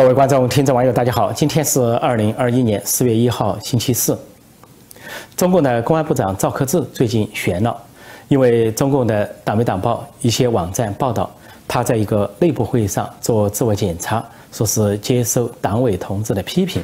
各位观众、听众、网友，大家好！今天是二零二一年四月一号，星期四。中共的公安部长赵克志最近悬了，因为中共的党媒党报一些网站报道，他在一个内部会议上做自我检查，说是接受党委同志的批评。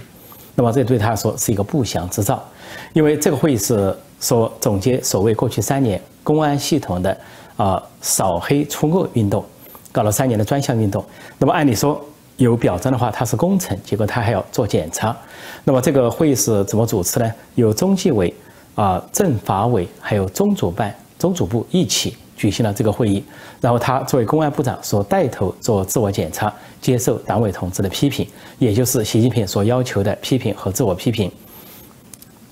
那么这对他来说是一个不祥之兆，因为这个会议是说总结所谓过去三年公安系统的啊扫黑除恶运动，搞了三年的专项运动。那么按理说。有表彰的话，他是功臣，结果他还要做检查。那么这个会议是怎么主持呢？有中纪委、啊政法委，还有中组办、中组部一起举行了这个会议。然后他作为公安部长，所带头做自我检查，接受党委同志的批评，也就是习近平所要求的批评和自我批评。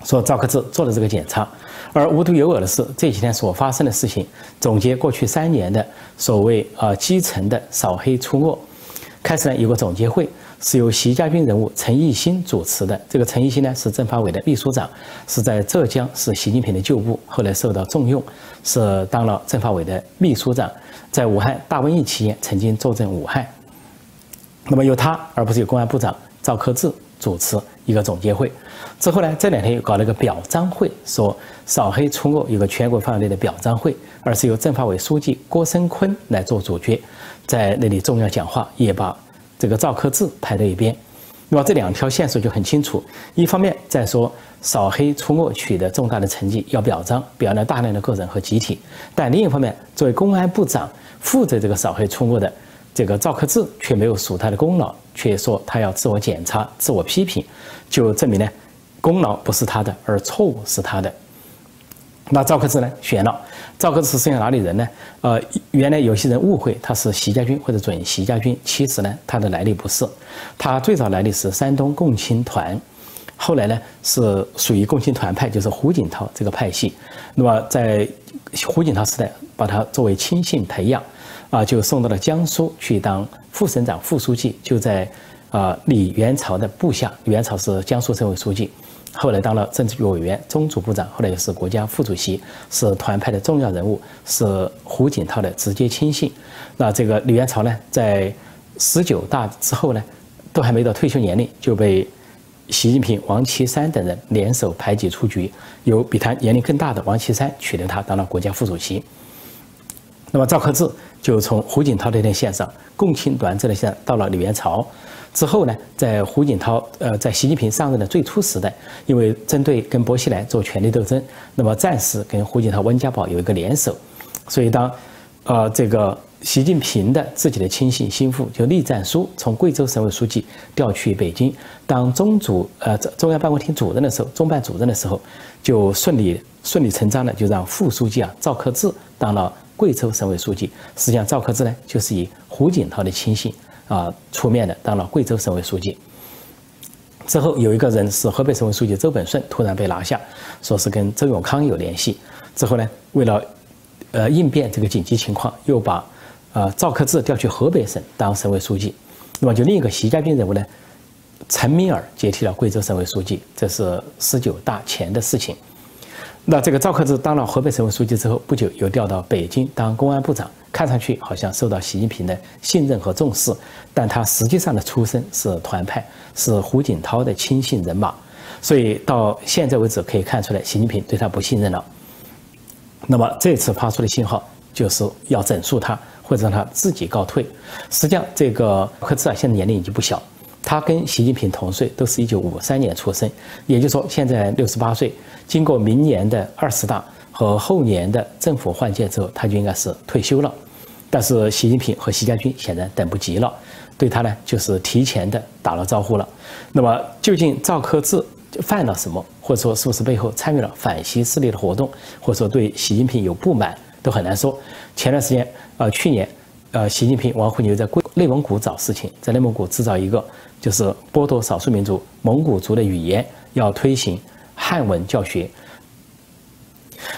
说赵克志做了这个检查，而无独有偶的是，这几天所发生的事情，总结过去三年的所谓啊基层的扫黑除恶。开始呢，有个总结会，是由习家军人物陈毅新主持的。这个陈毅新呢，是政法委的秘书长，是在浙江是习近平的旧部，后来受到重用，是当了政法委的秘书长，在武汉大瘟疫期间曾经坐镇武汉。那么由他，而不是由公安部长赵克志主持一个总结会。之后呢，这两天又搞了个表彰会，说扫黑除恶有个全国范围内的表彰会，而是由政法委书记郭声琨来做主角。在那里重要讲话，也把这个赵克志排在一边。那么这两条线索就很清楚：一方面在说扫黑除恶取得重大的成绩要表彰，表扬大量的个人和集体；但另一方面，作为公安部长负责这个扫黑除恶的这个赵克志却没有数他的功劳，却说他要自我检查、自我批评，就证明呢，功劳不是他的，而错误是他的。那赵克志呢？选了。赵克志是哪里人呢？呃，原来有些人误会他是习家军或者准习家军，其实呢，他的来历不是。他最早来历是山东共青团，后来呢是属于共青团派，就是胡锦涛这个派系。那么在胡锦涛时代，把他作为亲信培养，啊，就送到了江苏去当副省长、副书记，就在啊李元朝的部下。李元朝是江苏省委书记。后来当了政治局委员、中组部长，后来又是国家副主席，是团派的重要人物，是胡锦涛的直接亲信。那这个李元朝呢，在十九大之后呢，都还没到退休年龄，就被习近平、王岐山等人联手排挤出局，由比他年龄更大的王岐山取代他当了国家副主席。那么赵克志就从胡锦涛这条线上，共青团这条线到了李元朝。之后呢，在胡锦涛呃，在习近平上任的最初时代，因为针对跟薄熙来做权力斗争，那么暂时跟胡锦涛、温家宝有一个联手，所以当，呃，这个习近平的自己的亲信心腹就栗战书从贵州省委书记调去北京当中组呃中央办公厅主任的时候，中办主任的时候，就顺理顺理成章的就让副书记啊赵克志当了贵州省委书记。实际上赵克志呢，就是以胡锦涛的亲信。啊，出面的当了贵州省委书记，之后有一个人是河北省委书记周本顺，突然被拿下，说是跟周永康有联系。之后呢，为了呃应变这个紧急情况，又把呃赵克志调去河北省当省委书记。那么就另一个习家军人物呢，陈敏尔接替了贵州省委书记，这是十九大前的事情。那这个赵克志当了河北省委书记之后，不久又调到北京当公安部长。看上去好像受到习近平的信任和重视，但他实际上的出身是团派，是胡锦涛的亲信人马，所以到现在为止可以看出来，习近平对他不信任了。那么这次发出的信号就是要整肃他，或者让他自己告退。实际上，这个贺志啊，现在年龄已经不小，他跟习近平同岁，都是一九五三年出生，也就是说现在六十八岁。经过明年的二十大和后年的政府换届之后，他就应该是退休了。但是习近平和习家军显然等不及了，对他呢就是提前的打了招呼了。那么究竟赵克志犯了什么，或者说是不是背后参与了反习势力的活动，或者说对习近平有不满，都很难说。前段时间，呃，去年，呃，习近平、王沪宁在内蒙古找事情，在内蒙古制造一个就是剥夺少数民族蒙古族的语言，要推行汉文教学。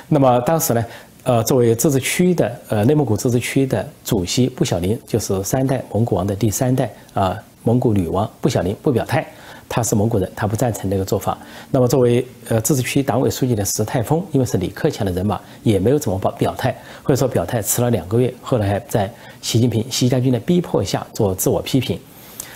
那么当时呢？呃，作为自治区的呃内蒙古自治区的主席布小林，就是三代蒙古王的第三代啊，蒙古女王布小林不表态，他是蒙古人，他不赞成这个做法。那么作为呃自治区党委书记的石泰峰，因为是李克强的人马，也没有怎么表表态，或者说表态迟了两个月，后来还在习近平、习家军的逼迫下做自我批评。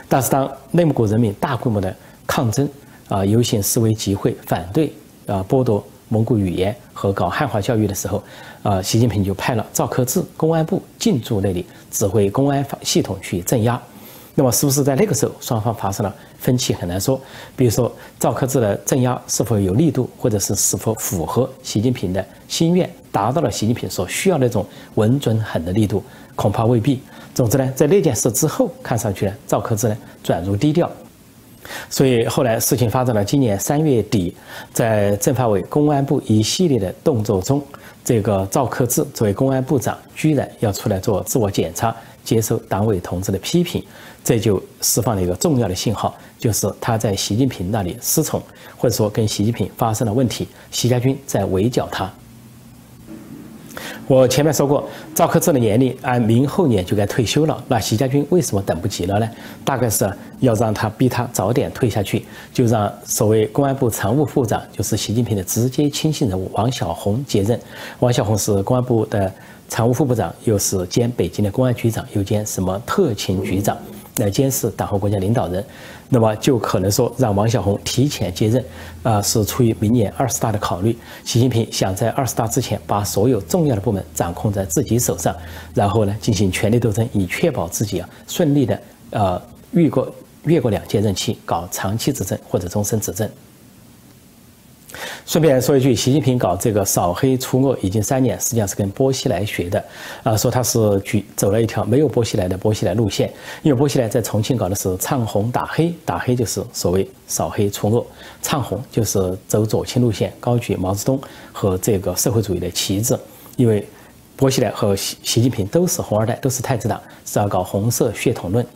但是当内蒙古人民大规模的抗争啊，游行示威集会反对啊剥夺蒙古语言和搞汉化教育的时候，啊，习近平就派了赵克志公安部进驻那里，指挥公安系统去镇压。那么是不是在那个时候双方发生了分歧很难说。比如说赵克志的镇压是否有力度，或者是是否符合习近平的心愿，达到了习近平所需要那种稳准狠的力度，恐怕未必。总之呢，在那件事之后，看上去呢，赵克志呢转入低调。所以后来事情发展到今年三月底，在政法委公安部一系列的动作中，这个赵克志作为公安部长，居然要出来做自我检查。接受党委同志的批评，这就释放了一个重要的信号，就是他在习近平那里失宠，或者说跟习近平发生了问题，习家军在围剿他。我前面说过，赵克志的年龄按明后年就该退休了，那习家军为什么等不及了呢？大概是要让他逼他早点退下去，就让所谓公安部常务部长，就是习近平的直接亲信人物王小红接任。王小红是公安部的。常务副部长又是兼北京的公安局长，又兼什么特勤局长，来监视党和国家领导人，那么就可能说让王晓红提前接任，啊，是出于明年二十大的考虑。习近平想在二十大之前把所有重要的部门掌控在自己手上，然后呢进行权力斗争，以确保自己啊顺利的呃越过越过两届任期，搞长期执政或者终身执政。顺便说一句，习近平搞这个扫黑除恶已经三年，实际上是跟波西来学的，啊，说他是举走了一条没有波西来的波西来路线，因为波西来在重庆搞的是唱红打黑，打黑就是所谓扫黑除恶，唱红就是走左倾路线，高举毛泽东和这个社会主义的旗帜，因为波西来和习习近平都是红二代，都是太子党，是要搞红色血统论。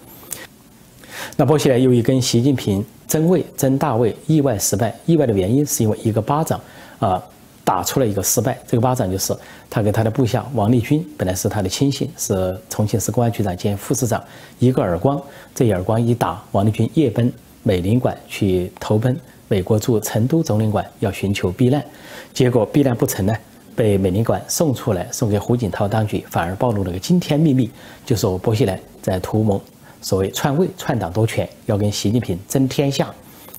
那波西来由于跟习近平争位争大位，意外失败。意外的原因是因为一个巴掌，啊，打出了一个失败。这个巴掌就是他给他的部下王立军，本来是他的亲信，是重庆市公安局长兼副市长，一个耳光。这一耳光一打，王立军夜奔美领馆去投奔美国驻成都总领馆，要寻求避难。结果避难不成呢，被美领馆送出来，送给胡锦涛当局，反而暴露了个惊天秘密，就是我薄熙来在图谋。所谓篡位、篡党夺权，要跟习近平争天下，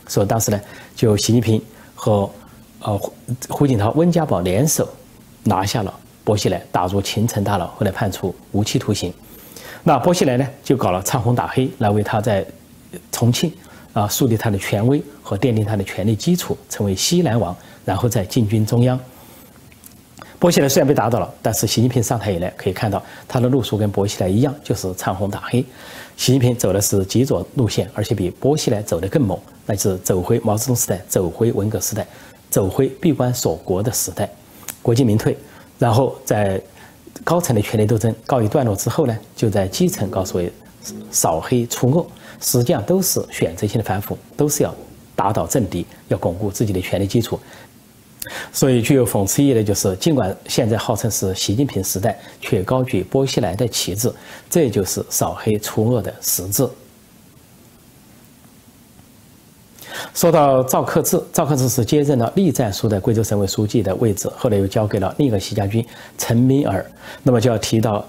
所以当时呢，就习近平和呃胡锦涛、温家宝联手拿下了薄熙来，打入秦城大牢，后来判处无期徒刑。那薄熙来呢，就搞了唱红打黑，来为他在重庆啊树立他的权威和奠定他的权力基础，成为西南王，然后再进军中央。薄熙来虽然被打倒了，但是习近平上台以来，可以看到他的路数跟薄熙来一样，就是唱红打黑。习近平走的是极左路线，而且比薄熙来走得更猛，那就是走回毛泽东时代，走回文革时代，走回闭关锁国的时代，国进民退。然后在高层的权力斗争告一段落之后呢，就在基层搞所谓扫黑除恶，实际上都是选择性的反腐，都是要打倒政敌，要巩固自己的权力基础。所以具有讽刺意义的就是，尽管现在号称是习近平时代，却高举波西来的旗帜，这就是扫黑除恶的实质。说到赵克志，赵克志是接任了栗战书的贵州省委书记的位置，后来又交给了另一个习家军陈敏尔。那么就要提到。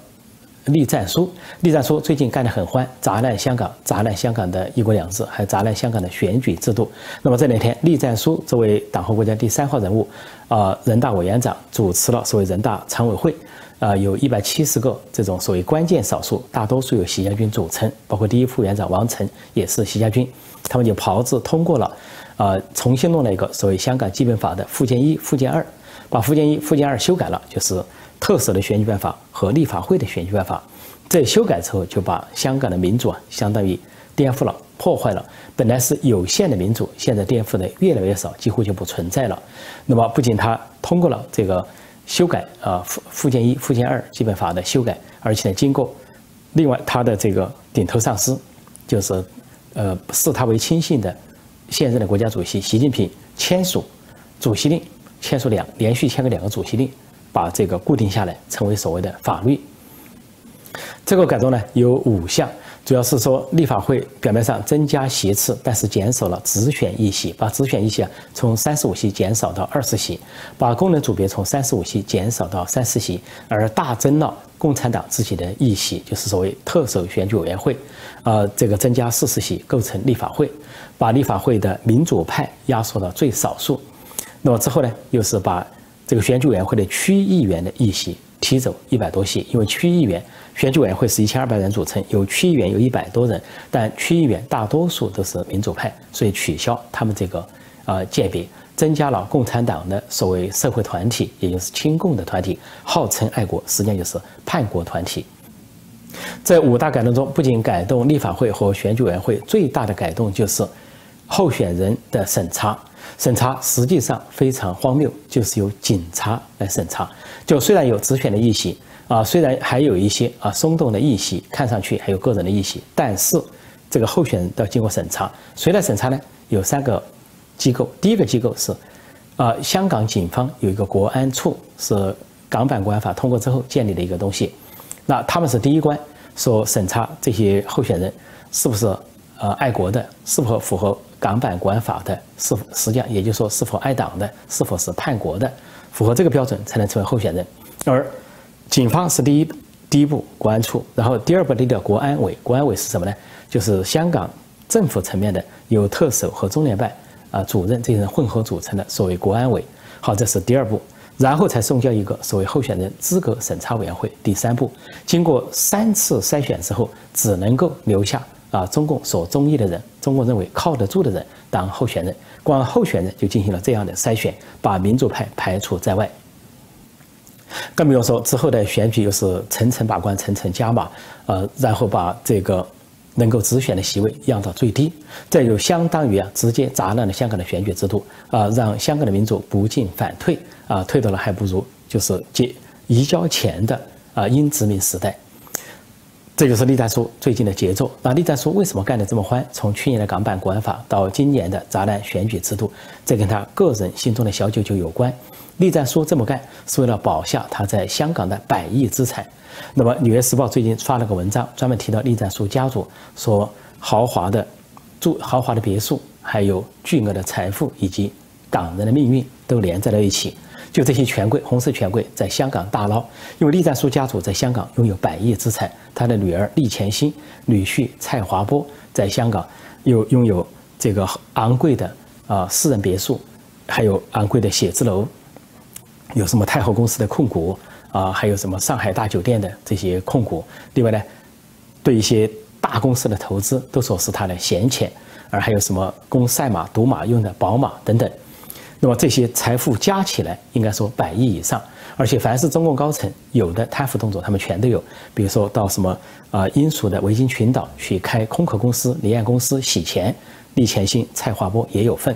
栗战书，栗战书最近干得很欢，砸烂香港，砸烂香港的一国两制，还砸烂香港的选举制度。那么这两天，栗战书作为党和国家第三号人物，啊，人大委员长主持了所谓人大常委会，啊，有一百七十个这种所谓关键少数，大多数由习家军组成，包括第一副委员长王晨也是习家军，他们就炮制通过了，啊，重新弄了一个所谓香港基本法的附件一、附件二，把附件一、附件二修改了，就是。特色的选举办法和立法会的选举办法，在修改之后，就把香港的民主啊，相当于颠覆了、破坏了。本来是有限的民主，现在颠覆的越来越少，几乎就不存在了。那么，不仅他通过了这个修改啊，附附件一、附件二基本法的修改，而且呢，经过另外他的这个顶头上司，就是呃视他为亲信的现任的国家主席习近平签署主席令，签署两连续签了两个主席令。把这个固定下来，成为所谓的法律。这个改动呢有五项，主要是说立法会表面上增加席次，但是减少了直选议席，把直选议席啊从三十五席减少到二十席，把功能组别从三十五席减少到三十席，而大增了共产党自己的议席，就是所谓特首选举委员会，呃，这个增加四十席构成立法会，把立法会的民主派压缩到最少数。那么之后呢，又是把这个选举委员会的区议员的议席踢走一百多席，因为区议员选举委员会是一千二百人组成，有区议员有一百多人，但区议员大多数都是民主派，所以取消他们这个呃界别。增加了共产党的所谓社会团体，也就是亲共的团体，号称爱国，实际上就是叛国团体。这五大改动中，不仅改动立法会和选举委员会，最大的改动就是候选人的审查。审查实际上非常荒谬，就是由警察来审查。就虽然有直选的议席啊，虽然还有一些啊松动的议席，看上去还有个人的议席，但是这个候选人都要经过审查。谁来审查呢？有三个。机构第一个机构是，啊，香港警方有一个国安处，是港版国安法通过之后建立的一个东西。那他们是第一关，说审查这些候选人是不是呃爱国的，是否符合港版国安法的，是否实际上也就是说是否爱党的，是否是叛国的，符合这个标准才能成为候选人。而警方是第一第一步国安处，然后第二步的叫国安委，国安委是什么呢？就是香港政府层面的，有特首和中联办。啊，主任这些人混合组成的所谓国安委，好，这是第二步，然后才送交一个所谓候选人资格审查委员会。第三步，经过三次筛选之后，只能够留下啊中共所中意的人，中共认为靠得住的人当候选人。光候选人就进行了这样的筛选，把民主派排除在外。更不用说之后的选举又是层层把关、层层加码，呃，然后把这个。能够直选的席位降到最低，这就相当于啊直接砸烂了香港的选举制度啊，让香港的民主不进反退啊，退到了还不如就是接移交前的啊英殖民时代。这就是栗战书最近的节奏。那栗战书为什么干得这么欢？从去年的港版国安法到今年的砸烂选举制度，这跟他个人心中的小九九有关。栗战书这么干是为了保下他在香港的百亿资产。那么，《纽约时报》最近发了个文章，专门提到栗战书家族，说豪华的住豪华的别墅，还有巨额的财富，以及港人的命运都连在了一起。就这些权贵，红色权贵在香港大捞，因为栗战书家族在香港拥有百亿资产，他的女儿栗乾欣、女婿蔡华波在香港又拥有这个昂贵的啊私人别墅，还有昂贵的写字楼，有什么太后公司的控股。啊，还有什么上海大酒店的这些控股？另外呢，对一些大公司的投资都说是他的闲钱，而还有什么供赛马、赌马用的宝马等等。那么这些财富加起来，应该说百亿以上。而且凡是中共高层有的贪腐动作，他们全都有。比如说到什么啊，英属的维京群岛去开空壳公司、离岸公司洗钱，李乾兴、蔡华波也有份。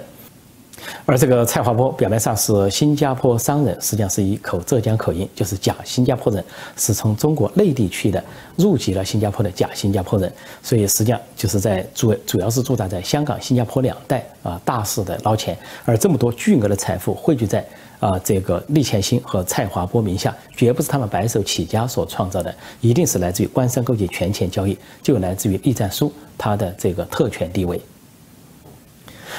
而这个蔡华波表面上是新加坡商人，实际上是一口浙江口音，就是假新加坡人，是从中国内地去的，入籍了新加坡的假新加坡人，所以实际上就是在主主要是驻扎在香港、新加坡两带啊，大肆的捞钱。而这么多巨额的财富汇聚在啊这个利乾兴和蔡华波名下，绝不是他们白手起家所创造的，一定是来自于官商勾结、权钱交易，就来自于栗战书他的这个特权地位。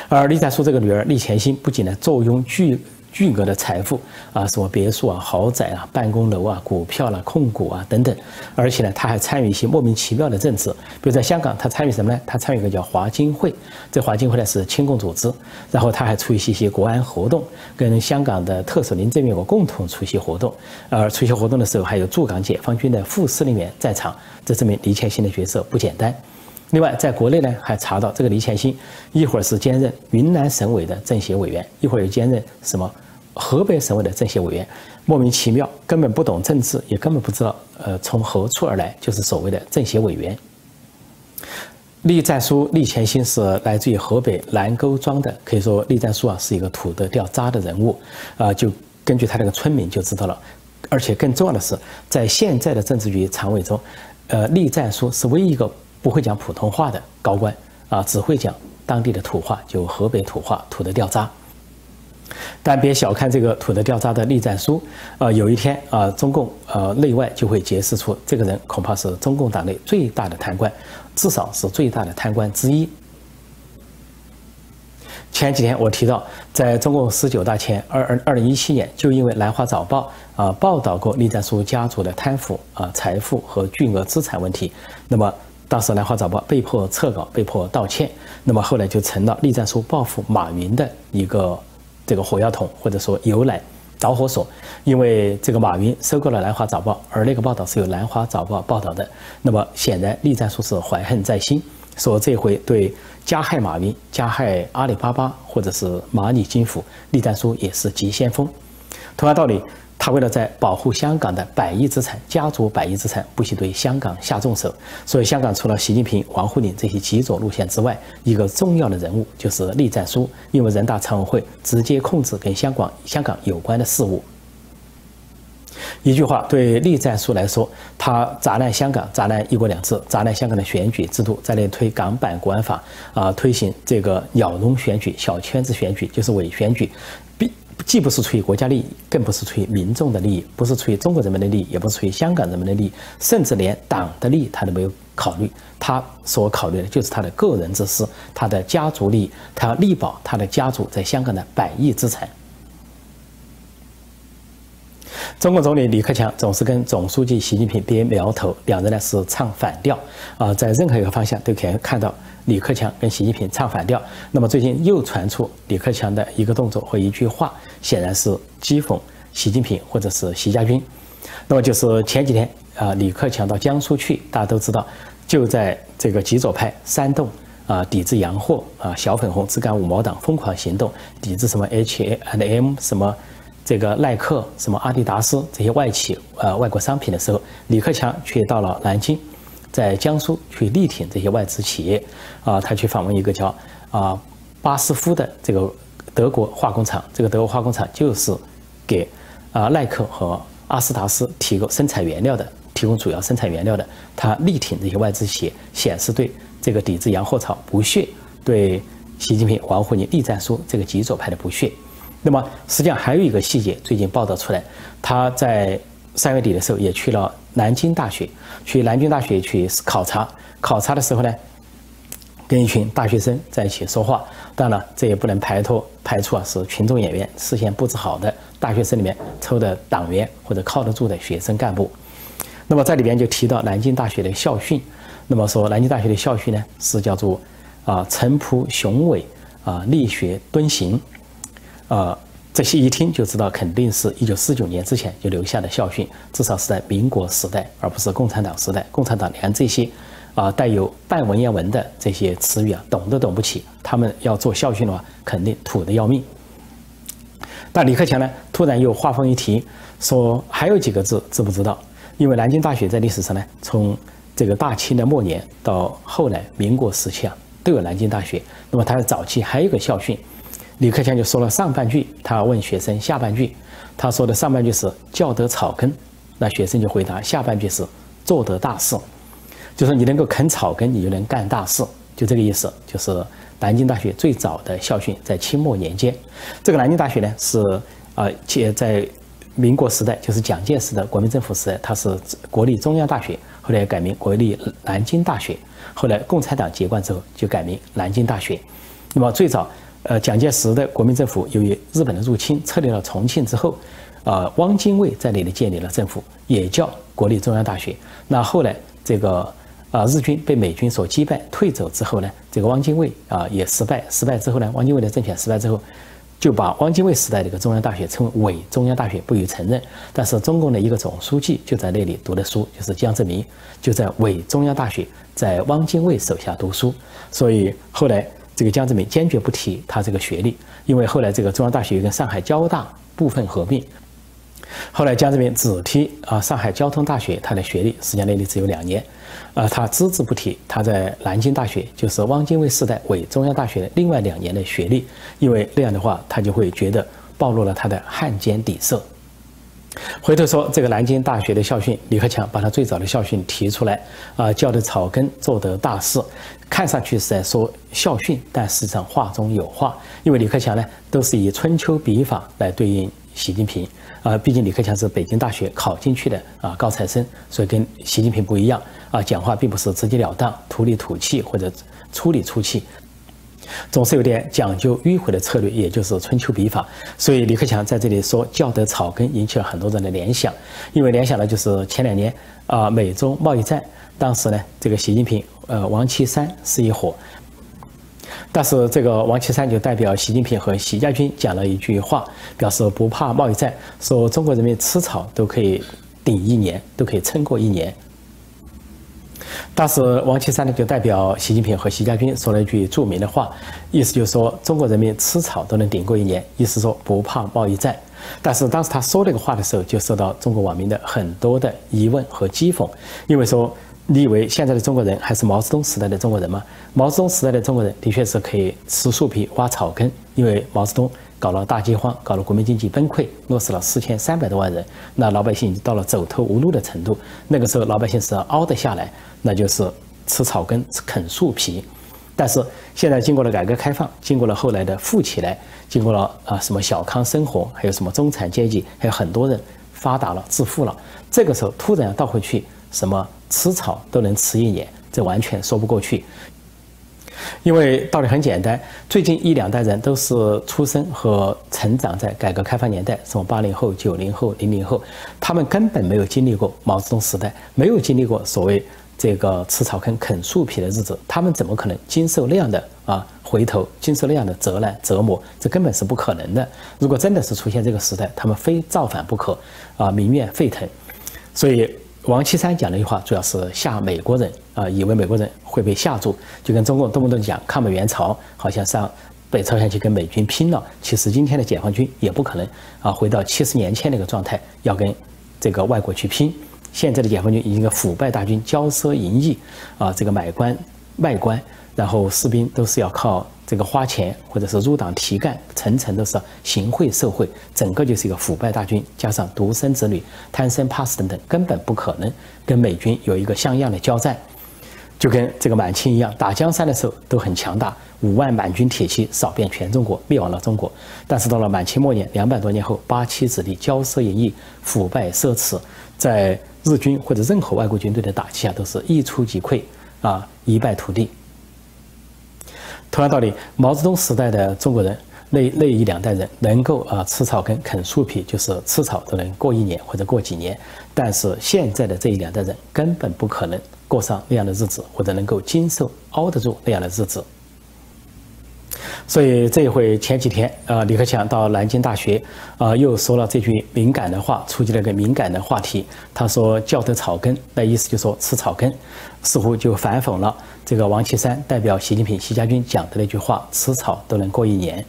而栗战书这个女儿栗乾欣不仅呢坐拥巨巨额的财富啊，什么别墅啊、豪宅啊、办公楼啊、股票啦、控股啊等等，而且呢，她还参与一些莫名其妙的政治，比如在香港，她参与什么呢？她参与一个叫华金会，这华金会呢是亲共组织，然后她还出席一些国安活动，跟香港的特首林郑月娥共同出席活动，而出席活动的时候还有驻港解放军的副司令员在场，这证明李乾欣的角色不简单。另外，在国内呢，还查到这个李前新一会儿是兼任云南省委的政协委员，一会儿又兼任什么河北省委的政协委员，莫名其妙，根本不懂政治，也根本不知道呃从何处而来，就是所谓的政协委员。栗战书栗前兴是来自于河北南沟庄的，可以说栗战书啊是一个土得掉渣的人物，啊，就根据他这个村民就知道了。而且更重要的是，在现在的政治局常委中，呃，栗战书是唯一一个。不会讲普通话的高官啊，只会讲当地的土话，就河北土话，土的掉渣。但别小看这个土的掉渣的栗战书，啊，有一天啊，中共呃内外就会揭示出这个人恐怕是中共党内最大的贪官，至少是最大的贪官之一。前几天我提到，在中共十九大前，二二二零一七年，就因为《南华早报》啊报道过栗战书家族的贪腐啊财富和巨额资产问题，那么当时《南华早报》被迫撤稿，被迫道歉，那么后来就成了栗战书报复马云的一个这个火药桶，或者说由来导火索。因为这个马云收购了《南华早报》，而那个报道是由《南华早报》报道的，那么显然栗战书是怀恨在心。说这回对加害马云、加害阿里巴巴或者是蚂蚁金服，栗战书也是急先锋。同样道理，他为了在保护香港的百亿资产、家族百亿资产，不惜对香港下重手。所以，香港除了习近平、王沪宁这些极左路线之外，一个重要的人物就是栗战书，因为人大常委会直接控制跟香港、香港有关的事务。一句话，对栗战书来说，他砸烂香港，砸烂一国两制，砸烂香港的选举制度，在那推港版国安法啊，推行这个鸟笼选举、小圈子选举，就是伪选举，既既不是出于国家利益，更不是出于民众的利益，不是出于中国人民的利益，也不是出于香港人民的利益，甚至连党的利益他都没有考虑，他所考虑的就是他的个人之私，他的家族利益，他要力保他的家族在香港的百亿资产。中国总理李克强总是跟总书记习近平别苗头，两人呢是唱反调啊，在任何一个方向都可以看到李克强跟习近平唱反调。那么最近又传出李克强的一个动作或一句话，显然是讥讽习近平或者是习家军。那么就是前几天啊，李克强到江苏去，大家都知道，就在这个极左派煽动啊，抵制洋货啊，小粉红、自干五毛党疯狂行动，抵制什么 H A and M 什么。这个耐克、什么阿迪达斯这些外企、呃外国商品的时候，李克强却到了南京，在江苏去力挺这些外资企业，啊，他去访问一个叫啊巴斯夫的这个德国化工厂，这个德国化工厂就是给啊耐克和阿斯达斯提供生产原料的，提供主要生产原料的，他力挺这些外资企业，显示对这个抵制洋货潮不屑，对习近平、王沪宁、栗战书这个极左派的不屑。那么实际上还有一个细节，最近报道出来，他在三月底的时候也去了南京大学，去南京大学去考察。考察的时候呢，跟一群大学生在一起说话。当然了，这也不能排脱排除啊，是群众演员，事先布置好的。大学生里面抽的党员或者靠得住的学生干部。那么在里边就提到南京大学的校训。那么说南京大学的校训呢，是叫做啊诚朴雄伟啊力学敦行。呃，这些一听就知道，肯定是一九四九年之前就留下的校训，至少是在民国时代，而不是共产党时代。共产党连这些啊带有半文言文的这些词语啊，懂都懂不起。他们要做校训的话，肯定土的要命。但李克强呢，突然又话锋一提，说还有几个字知不知道？因为南京大学在历史上呢，从这个大清的末年到后来民国时期啊，都有南京大学。那么它的早期还有一个校训。李克强就说了上半句，他问学生下半句，他说的上半句是教得草根，那学生就回答下半句是做得大事，就是你能够啃草根，你就能干大事，就这个意思。就是南京大学最早的校训，在清末年间，这个南京大学呢是啊，且在民国时代，就是蒋介石的国民政府时代，它是国立中央大学，后来改名国立南京大学，后来共产党接管之后就改名南京大学，那么最早。呃，蒋介石的国民政府由于日本的入侵撤离了重庆之后，呃，汪精卫在那里建立了政府，也叫国立中央大学。那后来这个啊，日军被美军所击败退走之后呢，这个汪精卫啊也失败，失败之后呢，汪精卫的政权失败之后，就把汪精卫时代的一个中央大学称为伪中央大学，不予承认。但是中共的一个总书记就在那里读的书，就是江泽民，就在伪中央大学，在汪精卫手下读书，所以后来。这个江泽民坚决不提他这个学历，因为后来这个中央大学跟上海交大部分合并，后来江泽民只提啊上海交通大学他的学历，实际上那里只有两年，啊他只字不提他在南京大学，就是汪精卫时代伪中央大学的另外两年的学历，因为那样的话他就会觉得暴露了他的汉奸底色。回头说这个南京大学的校训，李克强把他最早的校训提出来，啊，教的草根，做得大事，看上去是在说校训，但实际上话中有话，因为李克强呢都是以春秋笔法来对应习近平，啊，毕竟李克强是北京大学考进去的啊高材生，所以跟习近平不一样，啊，讲话并不是直截了当、土里土气或者粗里粗气。总是有点讲究迂回的策略，也就是春秋笔法。所以李克强在这里说“教得草根”，引起了很多人的联想，因为联想的就是前两年啊美中贸易战，当时呢这个习近平呃王岐山是一伙，但是这个王岐山就代表习近平和习家军讲了一句话，表示不怕贸易战，说中国人民吃草都可以顶一年，都可以撑过一年。当时王岐山呢就代表习近平和习家军说了一句著名的话，意思就是说中国人民吃草都能顶过一年，意思说不怕贸易战。但是当时他说这个话的时候，就受到中国网民的很多的疑问和讥讽，因为说你以为现在的中国人还是毛泽东时代的中国人吗？毛泽东时代的中国人的确是可以吃树皮挖草根，因为毛泽东。搞了大饥荒，搞了国民经济崩溃，饿死了四千三百多万人，那老百姓已经到了走投无路的程度。那个时候老百姓是熬得下来，那就是吃草根、啃树皮。但是现在经过了改革开放，经过了后来的富起来，经过了啊什么小康生活，还有什么中产阶级，还有很多人发达了、致富了。这个时候突然倒回去，什么吃草都能吃一年，这完全说不过去。因为道理很简单，最近一两代人都是出生和成长在改革开放年代，什么八零后、九零后、零零后，他们根本没有经历过毛泽东时代，没有经历过所谓这个吃草根、啃树皮的日子，他们怎么可能经受那样的啊回头，经受那样的责难折磨？这根本是不可能的。如果真的是出现这个时代，他们非造反不可，啊，民怨沸腾。所以。王岐山讲那句话，主要是吓美国人啊，以为美国人会被吓住，就跟中共动不动讲抗美援朝，好像上北朝鲜去跟美军拼了。其实今天的解放军也不可能啊，回到七十年前那个状态，要跟这个外国去拼。现在的解放军已经跟腐败大军，骄奢淫逸啊，这个买官卖官，然后士兵都是要靠。这个花钱或者是入党提干，层层都是行贿受贿，整个就是一个腐败大军，加上独生子女、贪生怕死等等，根本不可能跟美军有一个像样的交战。就跟这个满清一样，打江山的时候都很强大，五万满军铁骑扫遍全中国，灭亡了中国。但是到了满清末年，两百多年后，八旗子弟骄奢淫逸、腐败奢侈，在日军或者任何外国军队的打击下，都是一触即溃啊，一败涂地。同样道理，毛泽东时代的中国人，那那一两代人能够啊吃草根、啃树皮，就是吃草都能过一年或者过几年。但是现在的这一两代人根本不可能过上那样的日子，或者能够经受、熬得住那样的日子。所以这一回前几天啊，李克强到南京大学啊，又说了这句敏感的话，触及了一个敏感的话题。他说“教得草根”，那意思就说吃草根，似乎就反讽了这个王岐山代表习近平、习家军讲的那句话：“吃草都能过一年。”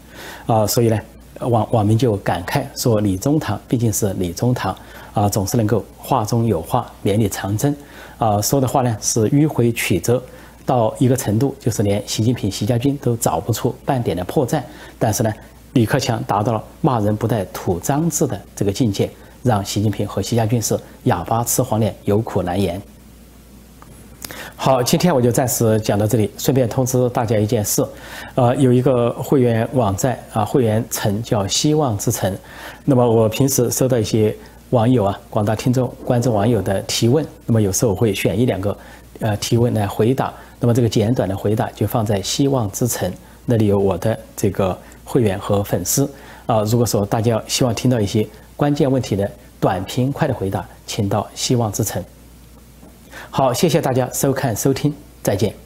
啊，所以呢，网网民就感慨说：“李中堂毕竟是李中堂啊，总是能够话中有话，绵里藏针啊，说的话呢是迂回曲折。”到一个程度，就是连习近平、习家军都找不出半点的破绽。但是呢，李克强达到了骂人不带吐脏字的这个境界，让习近平和习家军是哑巴吃黄连，有苦难言。好，今天我就暂时讲到这里。顺便通知大家一件事，呃，有一个会员网站啊，会员城叫希望之城。那么我平时收到一些网友啊，广大听众、观众、网友的提问，那么有时候我会选一两个呃提问来回答。那么这个简短的回答就放在希望之城那里有我的这个会员和粉丝啊。如果说大家希望听到一些关键问题的短平快的回答，请到希望之城。好，谢谢大家收看收听，再见。